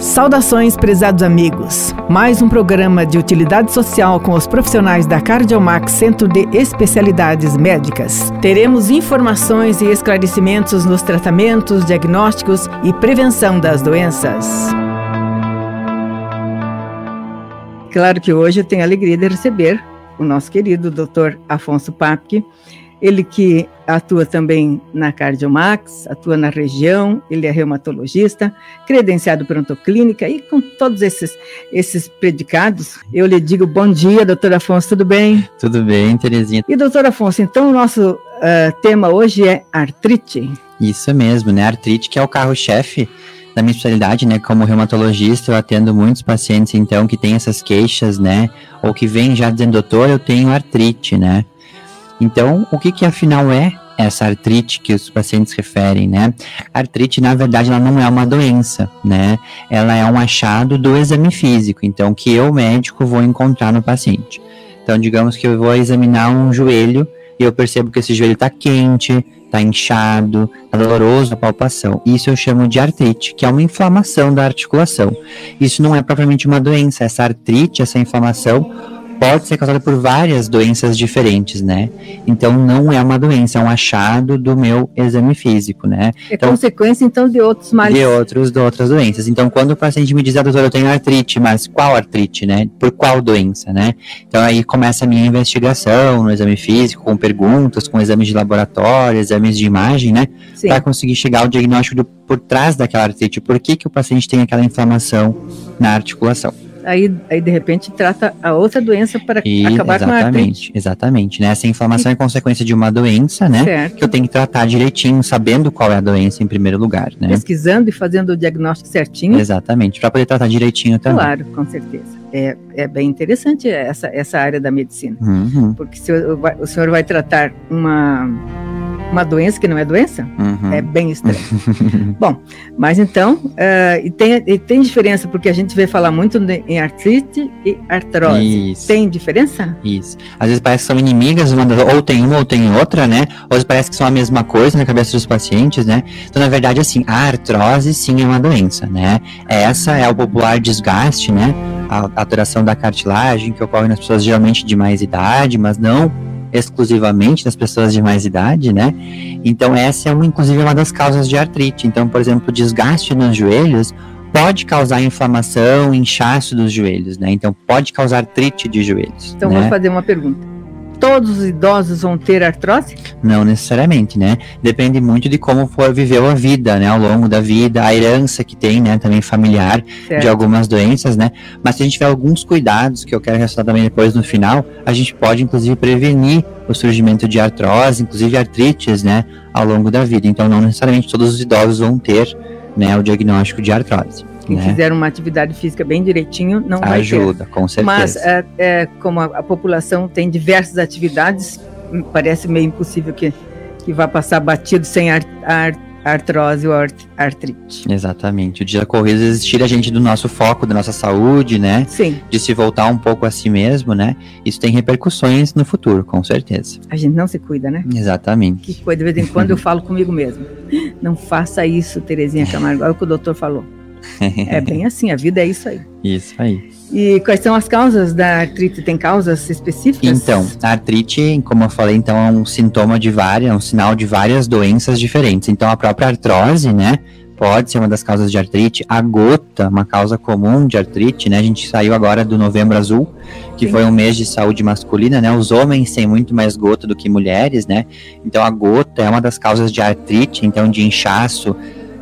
Saudações, prezados amigos. Mais um programa de utilidade social com os profissionais da Cardiomax Centro de Especialidades Médicas. Teremos informações e esclarecimentos nos tratamentos, diagnósticos e prevenção das doenças. Claro que hoje eu tenho a alegria de receber o nosso querido Dr. Afonso Papke, ele que atua também na Cardiomax, atua na região, ele é reumatologista, credenciado por Ontoclínica e com todos esses, esses predicados, eu lhe digo bom dia, doutor Afonso, tudo bem? Tudo bem, Terezinha. E doutor Afonso, então o nosso uh, tema hoje é artrite. Isso mesmo, né? Artrite que é o carro-chefe da minha especialidade, né, como reumatologista, eu atendo muitos pacientes, então, que têm essas queixas, né, ou que vêm já dizendo, doutor, eu tenho artrite, né, então, o que que afinal é essa artrite que os pacientes referem, né? Artrite, na verdade, ela não é uma doença, né? Ela é um achado do exame físico, então, que eu, médico, vou encontrar no paciente. Então, digamos que eu vou examinar um joelho e eu percebo que esse joelho está quente, está inchado, está doloroso a palpação. Isso eu chamo de artrite, que é uma inflamação da articulação. Isso não é propriamente uma doença, essa artrite, essa inflamação pode ser causada por várias doenças diferentes, né? Então não é uma doença, é um achado do meu exame físico, né? É então, consequência então de outros males. De outros, de outras doenças. Então quando o paciente me diz, ah, doutor, eu tenho artrite, mas qual artrite, né? Por qual doença, né? Então aí começa a minha investigação no exame físico, com perguntas, com exames de laboratório, exames de imagem, né? Para conseguir chegar ao diagnóstico do, por trás daquela artrite. Por que que o paciente tem aquela inflamação na articulação? Aí, aí de repente trata a outra doença para e, acabar com a artrite. Exatamente, né? Essa inflamação e... é consequência de uma doença, né? Certo. Que eu tenho que tratar direitinho, sabendo qual é a doença em primeiro lugar, né? Pesquisando e fazendo o diagnóstico certinho. Exatamente, para poder tratar direitinho também. Claro, com certeza. É, é bem interessante essa, essa área da medicina. Uhum. Porque se o, o senhor vai tratar uma uma doença que não é doença? Uhum. É bem estranho. Bom, mas então, uh, e, tem, e tem diferença, porque a gente vê falar muito em artrite e artrose. Isso. Tem diferença? Isso. Às vezes parece que são inimigas, ou tem uma ou tem outra, né? Ou parece que são a mesma coisa na cabeça dos pacientes, né? Então, na verdade, assim, a artrose sim é uma doença, né? Essa é o popular desgaste, né? A alteração da cartilagem que ocorre nas pessoas geralmente de mais idade, mas não exclusivamente das pessoas de mais idade, né? Então essa é uma, inclusive uma das causas de artrite. Então, por exemplo, desgaste nos joelhos pode causar inflamação, inchaço dos joelhos, né? Então pode causar artrite de joelhos. Então né? vou fazer uma pergunta todos os idosos vão ter artrose? Não necessariamente, né? Depende muito de como for viveu a vida, né? Ao longo da vida, a herança que tem, né? Também familiar certo. de algumas doenças, né? Mas se a gente tiver alguns cuidados, que eu quero ressaltar também depois no final, a gente pode inclusive prevenir o surgimento de artrose, inclusive artrites, né? Ao longo da vida. Então não necessariamente todos os idosos vão ter, né? O diagnóstico de artrose quem né? fizer uma atividade física bem direitinho não vai Ajuda, com certeza. Mas é, é, como a, a, população tem diversas atividades, parece meio impossível que, que vá passar batido sem ar, ar, artrose ou art, artrite. Exatamente. O dia corrido vezes tira a gente do nosso foco, da nossa saúde, né? Sim. De se voltar um pouco a si mesmo, né? Isso tem repercussões no futuro, com certeza. A gente não se cuida, né? Exatamente. Que coisa, de vez em quando eu falo comigo mesmo. Não faça isso, Terezinha Camargo. Olha o que o doutor falou é bem assim, a vida é isso aí. Isso aí. E quais são as causas da artrite? Tem causas específicas? Então, a artrite, como eu falei, então é um sintoma de várias, é um sinal de várias doenças diferentes. Então, a própria artrose, né, pode ser uma das causas de artrite. A gota, uma causa comum de artrite, né? A gente saiu agora do Novembro Azul, que Sim. foi um mês de saúde masculina, né? Os homens têm muito mais gota do que mulheres, né? Então, a gota é uma das causas de artrite, então de inchaço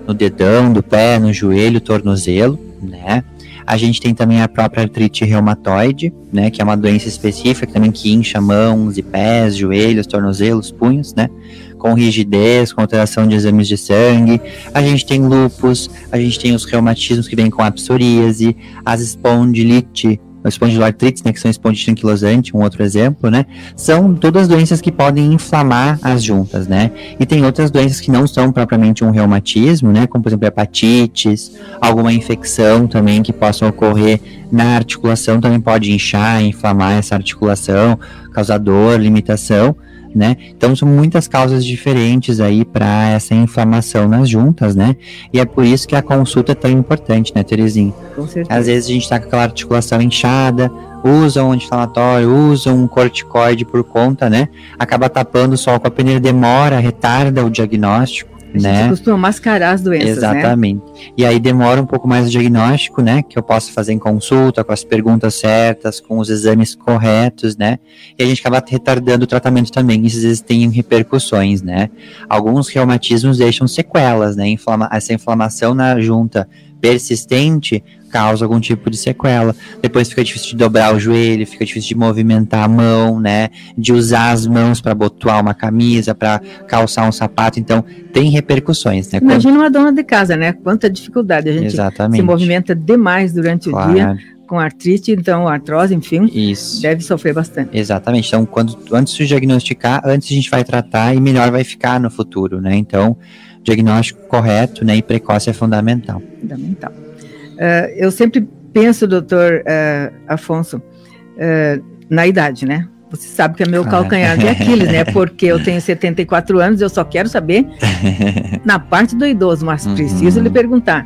no dedão do pé, no joelho, tornozelo, né? A gente tem também a própria artrite reumatoide, né, que é uma doença específica também que incha mãos e pés, joelhos, tornozelos, punhos, né, com rigidez, com alteração de exames de sangue. A gente tem lupus, a gente tem os reumatismos que vêm com a psoríase, as espondilite espondiloartrites, né, que são espondilite anquilosante, um outro exemplo, né, são todas doenças que podem inflamar as juntas, né, e tem outras doenças que não são propriamente um reumatismo, né, como por exemplo hepatites, alguma infecção também que possa ocorrer na articulação também pode inchar, inflamar essa articulação, causar dor, limitação, né? Então são muitas causas diferentes aí para essa inflamação nas juntas, né? E é por isso que a consulta é tão importante, né, Terezinha? Com certeza. Às vezes a gente está com aquela articulação inchada, usa um anti-inflamatório, usa um corticoide por conta, né? Acaba tapando o sol com a peneira, demora, retarda o diagnóstico. A né? gente costuma mascarar as doenças, né? Exatamente. E aí demora um pouco mais o diagnóstico, né? Que eu posso fazer em consulta, com as perguntas certas, com os exames corretos, né? E a gente acaba retardando o tratamento também. Isso às vezes tem repercussões, né? Alguns reumatismos deixam sequelas, né? Inflama essa inflamação na junta persistente causa algum tipo de sequela. Depois fica difícil de dobrar o joelho, fica difícil de movimentar a mão, né? De usar as mãos para botar uma camisa, para calçar um sapato. Então, tem repercussões, né? Imagina uma dona de casa, né? Quanta dificuldade. A gente Exatamente. se movimenta demais durante Claro. o dia com artrite, então artrose, enfim, Isso. deve sofrer bastante. Exatamente. Então, quando antes de diagnosticar, antes a gente vai tratar e melhor vai ficar no futuro, né? Então, diagnóstico correto, né, e precoce é fundamental. Fundamental. Eh, eu sempre penso, doutor eh, Afonso, eh, na idade, né? Você sabe que é meu Claro. calcanhar de Aquiles, né? Porque eu tenho 74 anos, eu só quero saber na parte do idoso, mas Uhum. preciso lhe perguntar.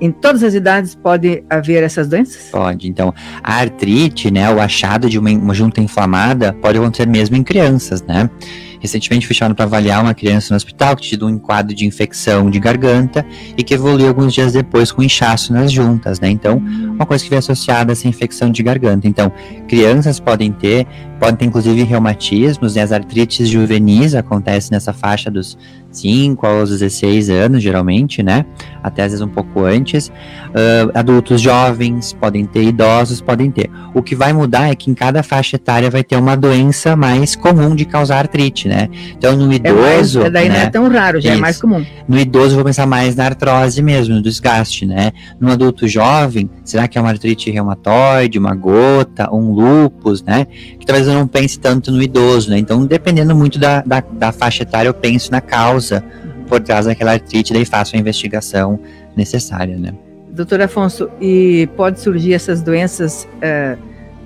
em todas as idades pode haver essas doenças? Pode. Então, a artrite, né, o achado de uma, uma junta inflamada pode acontecer mesmo em crianças, né? Recentemente fui para avaliar uma criança no hospital que tinha tido um quadro de infecção de garganta e que evoluiu alguns dias depois com inchaço nas juntas, né? Então, uma coisa que vem associada a essa infecção de garganta. Então, crianças podem ter, podem ter inclusive reumatismos, né? As artrites juvenis acontecem nessa faixa dos 5 aos 16 anos, geralmente, né? Até às vezes um pouco antes. Ah, adultos jovens podem ter, idosos podem ter. O que vai mudar é que em cada faixa etária vai ter uma doença mais comum de causar artrite, né? Então, no É mais, idoso, daí não né? é tão raro, já é Isso. mais comum. No idoso, eu vou pensar mais na artrose mesmo, no desgaste, né? No adulto jovem, será que é uma artrite reumatoide, uma gota, um lúpus, né? Que talvez eu não pense tanto no idoso, né? Então, dependendo muito da, da, da faixa etária, eu penso na causa por trás daquela artrite, daí faço a investigação necessária, né? Doutor Afonso, e pode surgir essas doenças eh,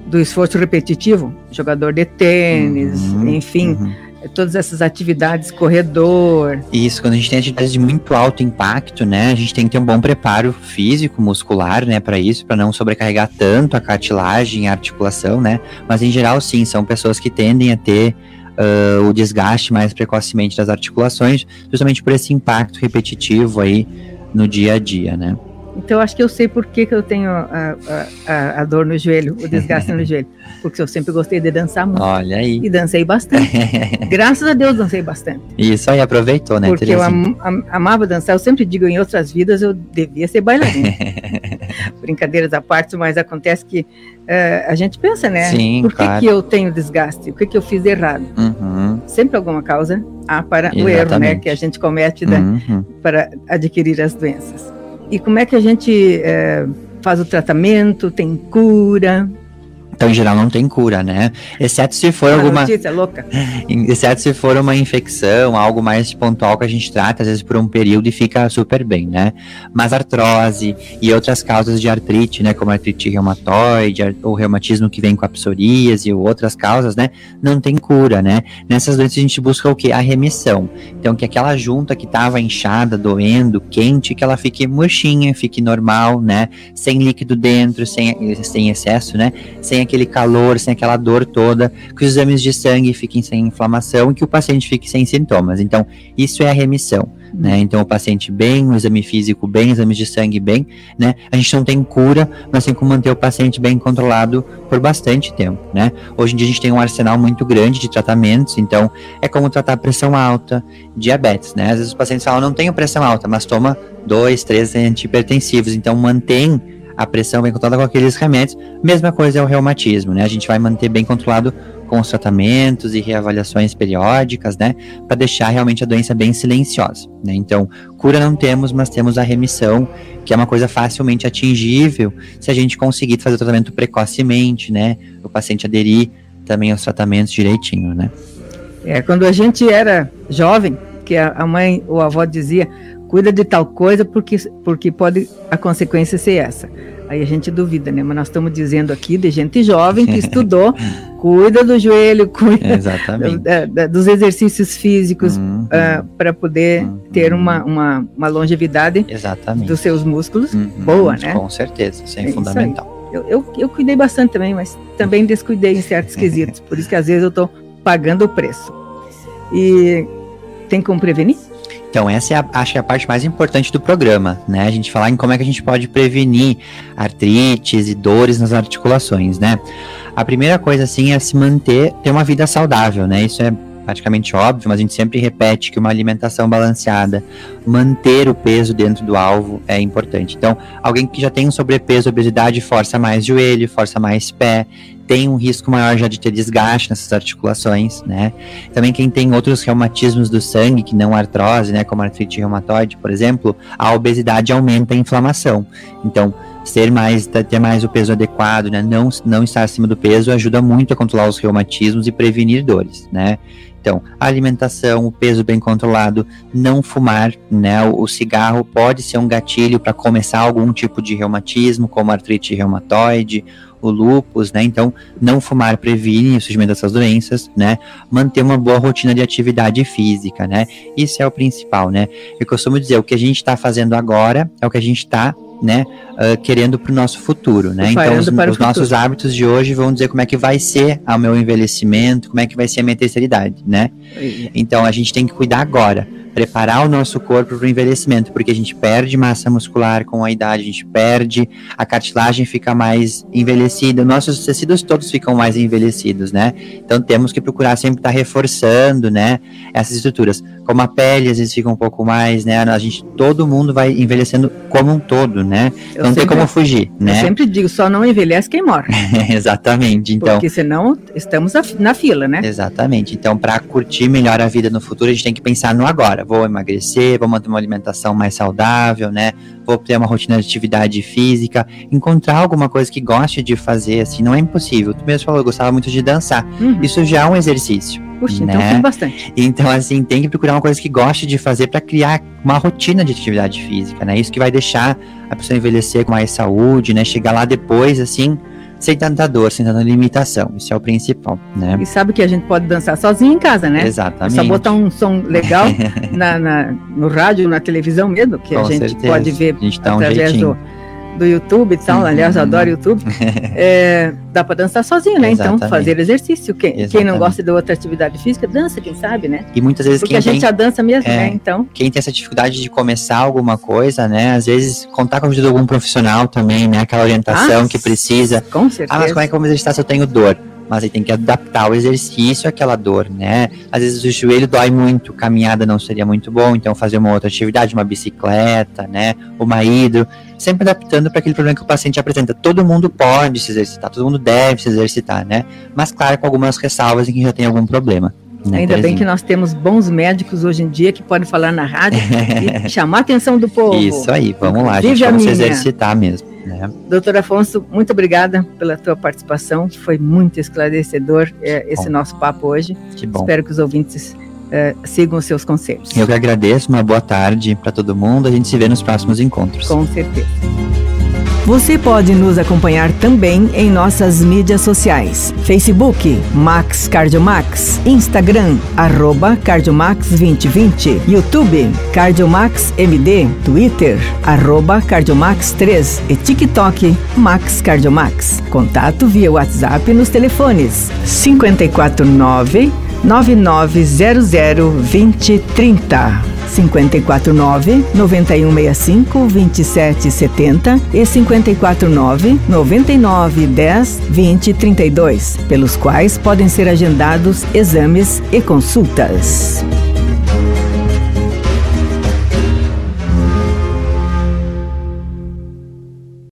do esforço repetitivo? Jogador de tênis, Uhum, enfim, uhum. Todas essas atividades, corredor. Isso, quando a gente tem atividades de muito alto impacto, né, a gente tem que ter um bom preparo físico, muscular, né, para isso, para não sobrecarregar tanto a cartilagem, a articulação, né, mas em geral, sim, são pessoas que tendem a ter ah, o desgaste mais precocemente das articulações, justamente por esse impacto repetitivo aí no dia a dia, né. Então, acho que eu sei por que, que eu tenho a, a- a- a dor no joelho, o desgaste no joelho. Porque eu sempre gostei de dançar muito. Olha aí. E dancei bastante. Graças a Deus dancei bastante. Isso aí aproveitou, né, porque eu Terezinha? am- am- amava dançar. Eu sempre digo, em outras vidas eu devia ser bailarina. Brincadeiras à parte, mas acontece que eh, a gente pensa, né? Sim, por que, claro. que eu tenho desgaste? O que, que eu fiz de errado? Uhum, Sempre alguma causa há para o erro, né? Exatamente. Que a gente comete da- uhum. para adquirir as doenças. E como é que a gente eh, faz o tratamento? Tem cura? Então, em geral, não tem cura, né? Exceto se for Uma alguma. notícia louca. Exceto se for uma infecção, algo mais pontual que a gente trata, às vezes por um período e fica super bem, né? Mas artrose e outras causas de artrite, né? Como artrite reumatoide, ou reumatismo que vem com a psoríase ou outras causas, né? Não tem cura, né? Nessas doenças a gente busca o quê? A remissão. Então, que aquela junta que estava inchada, doendo, quente, que ela fique murchinha, fique normal, né? Sem líquido dentro, sem, sem excesso, né? Sem aquele calor, sem aquela dor toda, que os exames de sangue fiquem sem inflamação e que o paciente fique sem sintomas. Então, isso é a remissão, né? Então, o paciente bem, o exame físico bem, exames de sangue bem, né? A gente não tem cura, mas tem como manter o paciente bem controlado por bastante tempo, né? Hoje em dia a gente tem um arsenal muito grande de tratamentos, então é como tratar pressão alta, diabetes, né? Às vezes os pacientes falam, não tenho pressão alta, mas toma dois, três antihipertensivos, então mantém a pressão bem controlada com aqueles remédios. Mesma coisa é o reumatismo, né? A gente vai manter bem controlado com os tratamentos e reavaliações periódicas, né? Para deixar realmente a doença bem silenciosa, né? Então, cura não temos, mas temos a remissão, que é uma coisa facilmente atingível se a gente conseguir fazer o tratamento precocemente, né? O paciente aderir também aos tratamentos direitinho, né? É, quando a gente era jovem, que a, mãe ou a avó dizia, cuida de tal coisa porque, porque pode a consequência ser essa. Aí a gente duvida, né? Mas nós estamos dizendo aqui de gente jovem que estudou, cuida do joelho, cuida da, da, dos exercícios físicos uhum. uh, para poder uhum. ter uma, uma, uma longevidade Exatamente. dos seus músculos uhum. boa, né? Com certeza, isso é, é fundamental. Isso eu, eu, eu, cuidei bastante também, mas também descuidei em certos quesitos, por isso que às vezes eu estou pagando o preço. E tem como prevenir? Então, essa é a, acho que é a parte mais importante do programa, né? A gente falar em como é que a gente pode prevenir artrites e dores nas articulações, né? A primeira coisa, assim, é se manter, ter uma vida saudável, né? Isso é praticamente óbvio, mas a gente sempre repete que uma alimentação balanceada, manter o peso dentro do alvo é importante. Então, alguém que já tem um sobrepeso, obesidade, força mais joelho, força mais pé, tem um risco maior já de ter desgaste nessas articulações, né? Também quem tem outros reumatismos do sangue, que não artrose, né, como artrite reumatoide, por exemplo, a obesidade aumenta a inflamação. Então, ser mais, ter mais o peso adequado, né, não, não estar acima do peso ajuda muito a controlar os reumatismos e prevenir dores, né? Então, a alimentação, o peso bem controlado, não fumar, né? O, o cigarro pode ser um gatilho para começar algum tipo de reumatismo, como artrite reumatoide, o lúpus, né? Então, não fumar previne o surgimento dessas doenças, né? Manter uma boa rotina de atividade física, né? Isso é o principal, né? Eu costumo dizer, o que a gente está fazendo agora é o que a gente está né, uh, querendo para o nosso futuro, né? Então, os, os nossos hábitos de hoje vão dizer como é que vai ser o meu envelhecimento, como é que vai ser a minha terceira idade, né? Então, a gente tem que cuidar agora preparar o nosso corpo para o envelhecimento, porque a gente perde massa muscular com a idade, a gente perde, a cartilagem fica mais envelhecida, nossos tecidos todos ficam mais envelhecidos, né? Então temos que procurar sempre estar tá reforçando, né, essas estruturas. Como a pele às vezes fica um pouco mais, né, a gente, todo mundo vai envelhecendo como um todo, né? Eu não sempre, tem como fugir, né? Eu sempre digo, só não envelhece quem morre. Exatamente, então. Porque senão estamos na fila, né? Exatamente, então para curtir melhor a vida no futuro, a gente tem que pensar no agora vou emagrecer, vou manter uma alimentação mais saudável, né? Vou ter uma rotina de atividade física, encontrar alguma coisa que goste de fazer, assim, não é impossível. Tu mesmo falou, eu gostava muito de dançar. Uhum. Isso já é um exercício. Puxa, então né? então bastante. Então, assim, tem que procurar uma coisa que goste de fazer para criar uma rotina de atividade física, né? Isso que vai deixar a pessoa envelhecer com mais saúde, né? Chegar lá depois, assim, sem tanta dor, sem tanta limitação. Isso é o principal, né? E sabe que a gente pode dançar sozinho em casa, né? Exatamente. É só botar um som legal na, na, no rádio, na televisão mesmo, que Com a gente certeza. pode ver a gente dá através um do do YouTube e tal, aliás, eu adoro YouTube, é, dá para dançar sozinho, né? Então, Exatamente. Então, fazer exercício. Quem, quem, não gosta de outra atividade física, dança, quem sabe, né? E muitas vezes Porque a gente tem, já dança mesmo, é, né? Então. Quem tem essa dificuldade de começar alguma coisa, né? Às vezes, contar com a ajuda de algum profissional também, né? Aquela orientação ah, que precisa. Com certeza. Ah, mas como é que eu vou exercitar se eu tenho dor? Mas aí tem que adaptar o exercício àquela dor, né? Às vezes o joelho dói muito, caminhada não seria muito bom, então fazer uma outra atividade, uma bicicleta, né? Uma hidro, sempre adaptando para aquele problema que o paciente apresenta. Todo mundo pode se exercitar, todo mundo deve se exercitar, né? Mas claro, com algumas ressalvas em que já tem algum problema. Né, Ainda bem que nós temos bons médicos hoje em dia que podem falar na rádio e chamar a atenção do povo. Isso aí, vamos lá, a gente vamos se exercitar mesmo. Né? Doutor Afonso, muito obrigada pela tua participação, foi muito esclarecedor é, esse nosso papo hoje. Que bom. Espero que os ouvintes é, sigam os seus conselhos. Eu que agradeço, uma boa tarde para todo mundo, a gente se vê nos próximos encontros. Com certeza. Você pode nos acompanhar também em nossas mídias sociais: Facebook Max Cardiomax, Instagram arroba Cardiomax 2020, YouTube Cardiomax MD, Twitter arroba Cardiomax 3 e TikTok Max Cardiomax. Contato via WhatsApp nos telefones 549 9900 2030. 549 9165 2770 e 549 9910 2032, pelos quais podem ser agendados exames e consultas.